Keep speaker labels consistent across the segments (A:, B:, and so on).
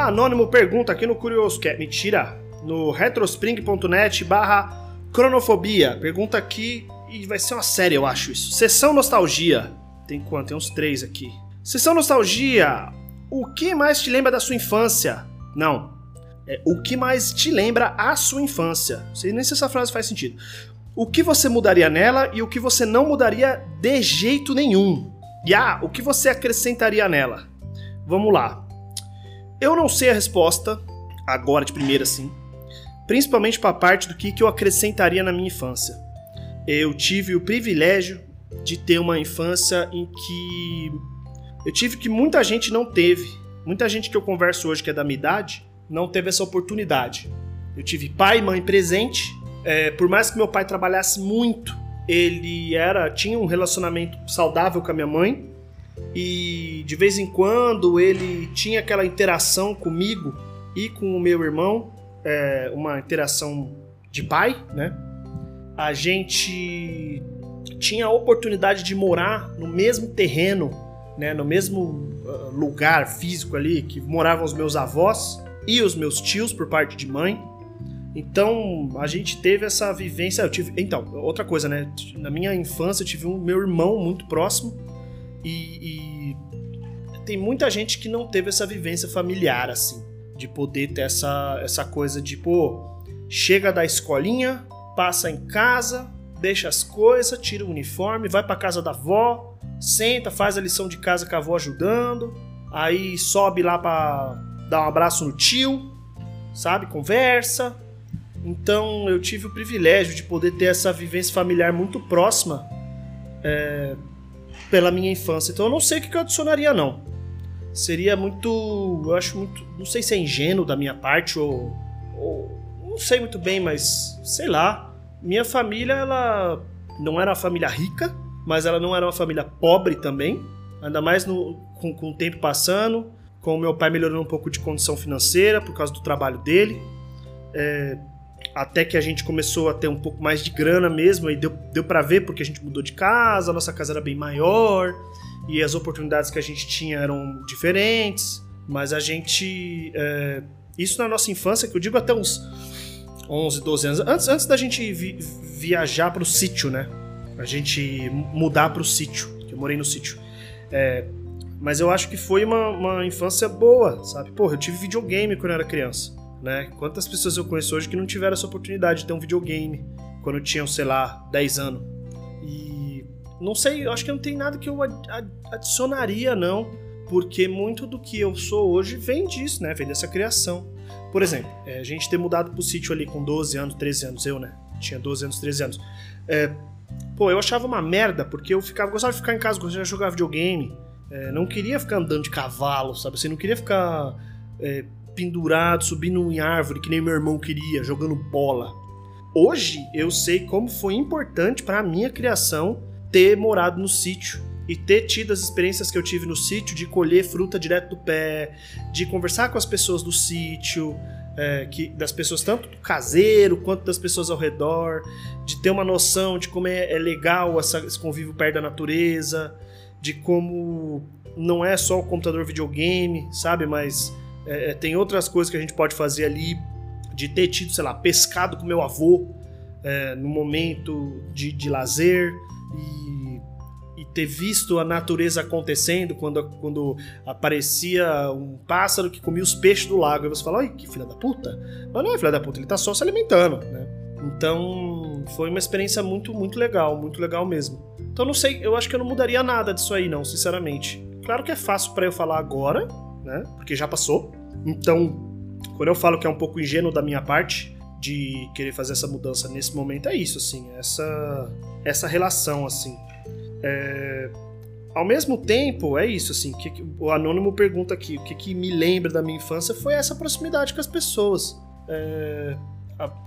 A: Ah, Anônimo pergunta aqui no Curioscat. Mentira. No retrospring.net barra cronofobia. Pergunta aqui e vai ser uma série, eu acho isso. Sessão Nostalgia. Tem quanto? Tem uns três aqui. Sessão Nostalgia. O que mais te lembra da sua infância? Não. É, o que mais te lembra a sua infância? Não sei nem se essa frase faz sentido. O que você mudaria nela e o que você não mudaria de jeito nenhum? E ah, o que você acrescentaria nela? Vamos lá. Eu não sei a resposta, agora de primeira assim, principalmente para a parte do que, que eu acrescentaria na minha infância. Eu tive o privilégio de ter uma infância em que eu tive que muita gente não teve. Muita gente que eu converso hoje que é da minha idade não teve essa oportunidade. Eu tive pai e mãe presente. É, por mais que meu pai trabalhasse muito, ele era tinha um relacionamento saudável com a minha mãe e de vez em quando ele tinha aquela interação comigo e com o meu irmão, é, uma interação de pai, né? A gente tinha a oportunidade de morar no mesmo terreno, né, no mesmo uh, lugar físico ali que moravam os meus avós e os meus tios por parte de mãe. Então a gente teve essa vivência. Eu tive, então outra coisa, né? Na minha infância eu tive um meu irmão muito próximo e, e tem muita gente que não teve essa vivência familiar, assim, de poder ter essa, essa coisa de, pô, chega da escolinha, passa em casa, deixa as coisas, tira o uniforme, vai para casa da avó, senta, faz a lição de casa com a avó ajudando, aí sobe lá para dar um abraço no tio, sabe? Conversa. Então eu tive o privilégio de poder ter essa vivência familiar muito próxima é, pela minha infância. Então eu não sei o que eu adicionaria, não. Seria muito. Eu acho muito. Não sei se é ingênuo da minha parte ou. ou não sei muito bem, mas sei lá. Minha família, ela não era uma família rica, mas ela não era uma família pobre também. Ainda mais no, com, com o tempo passando, com o meu pai melhorando um pouco de condição financeira por causa do trabalho dele. É, até que a gente começou a ter um pouco mais de grana mesmo, e deu, deu para ver porque a gente mudou de casa, a nossa casa era bem maior, e as oportunidades que a gente tinha eram diferentes, mas a gente. É, isso na nossa infância, que eu digo até uns 11, 12 anos, antes, antes da gente vi, viajar para o sítio, né? A gente mudar para o sítio, que eu morei no sítio. É, mas eu acho que foi uma, uma infância boa, sabe? Porra, eu tive videogame quando eu era criança né? Quantas pessoas eu conheço hoje que não tiveram essa oportunidade de ter um videogame quando tinham, sei lá, 10 anos? E não sei, eu acho que não tem nada que eu adicionaria, não, porque muito do que eu sou hoje vem disso, né? Vem dessa criação. Por exemplo, é, a gente ter mudado pro sítio ali com 12 anos, 13 anos, eu, né? Tinha 12 anos, 13 anos. É, pô, eu achava uma merda, porque eu ficava, gostava de ficar em casa, gostava de jogar videogame. É, não queria ficar andando de cavalo, sabe? Assim, não queria ficar é, pendurado, subindo em árvore, que nem meu irmão queria, jogando bola. Hoje eu sei como foi importante para a minha criação ter morado no sítio e ter tido as experiências que eu tive no sítio de colher fruta direto do pé, de conversar com as pessoas do sítio, é, que, das pessoas tanto do caseiro quanto das pessoas ao redor, de ter uma noção de como é, é legal essa, esse convívio perto da natureza, de como não é só o computador videogame, sabe, mas é, é, tem outras coisas que a gente pode fazer ali, de ter tido, sei lá, pescado com meu avô é, no momento de, de lazer e, e, ter visto a natureza acontecendo quando, quando aparecia um pássaro que comia os peixes do lago. E você fala, ai, que filha da puta. Mas não é filha da puta, ele tá só se alimentando, né? Então foi uma experiência muito, muito legal, muito legal mesmo. Então não sei, eu acho que eu não mudaria nada disso aí, não, sinceramente. Claro que é fácil para eu falar agora, né? Porque já passou. Então, quando eu falo que é um pouco ingênuo da minha parte de querer fazer essa mudança nesse momento, é isso, assim, essa essa relação, assim. É... Ao mesmo tempo, é isso, assim, que, o anônimo pergunta aqui, o que, que me lembra da minha infância foi essa proximidade com as pessoas. É...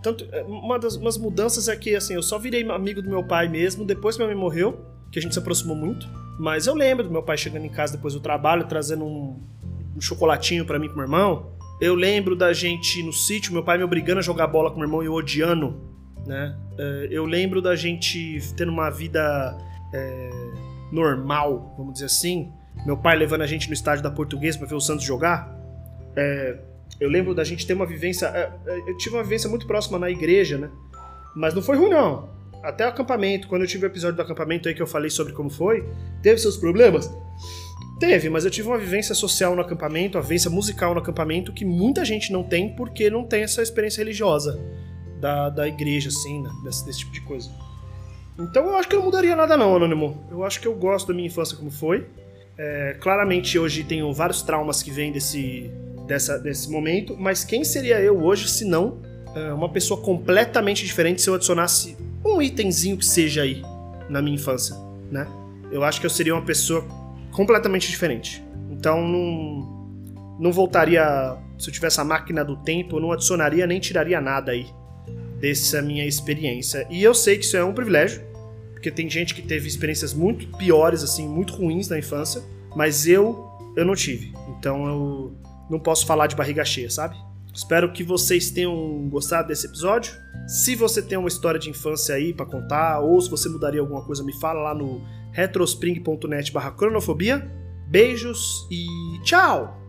A: Tanto, é, uma das umas mudanças é que assim, eu só virei amigo do meu pai mesmo depois que minha mãe morreu, que a gente se aproximou muito. Mas eu lembro do meu pai chegando em casa depois do trabalho, trazendo um, um chocolatinho para mim com meu irmão. Eu lembro da gente no sítio, meu pai me obrigando a jogar bola com meu irmão e eu odiando, né? É, eu lembro da gente tendo uma vida é, normal, vamos dizer assim. Meu pai levando a gente no estádio da Portuguesa para ver o Santos jogar. É, eu lembro da gente ter uma vivência. Eu tive uma vivência muito próxima na igreja, né? Mas não foi ruim, não. Até o acampamento, quando eu tive o episódio do acampamento aí que eu falei sobre como foi, teve seus problemas? Teve, mas eu tive uma vivência social no acampamento, uma vivência musical no acampamento que muita gente não tem porque não tem essa experiência religiosa da, da igreja, assim, né? desse, desse tipo de coisa. Então eu acho que eu não mudaria nada não, Anônimo. Eu acho que eu gosto da minha infância como foi. É, claramente hoje tenho vários traumas que vêm desse, dessa, desse momento, mas quem seria eu hoje se não é, uma pessoa completamente diferente se eu adicionasse um itemzinho que seja aí na minha infância, né? Eu acho que eu seria uma pessoa completamente diferente. Então não, não voltaria. Se eu tivesse a máquina do tempo, eu não adicionaria nem tiraria nada aí dessa minha experiência. E eu sei que isso é um privilégio, porque tem gente que teve experiências muito piores, assim, muito ruins na infância, mas eu eu não tive. Então eu não posso falar de barriga cheia, sabe? Espero que vocês tenham gostado desse episódio. Se você tem uma história de infância aí para contar, ou se você mudaria alguma coisa, me fala lá no retrospring.net/cronofobia. Beijos e tchau!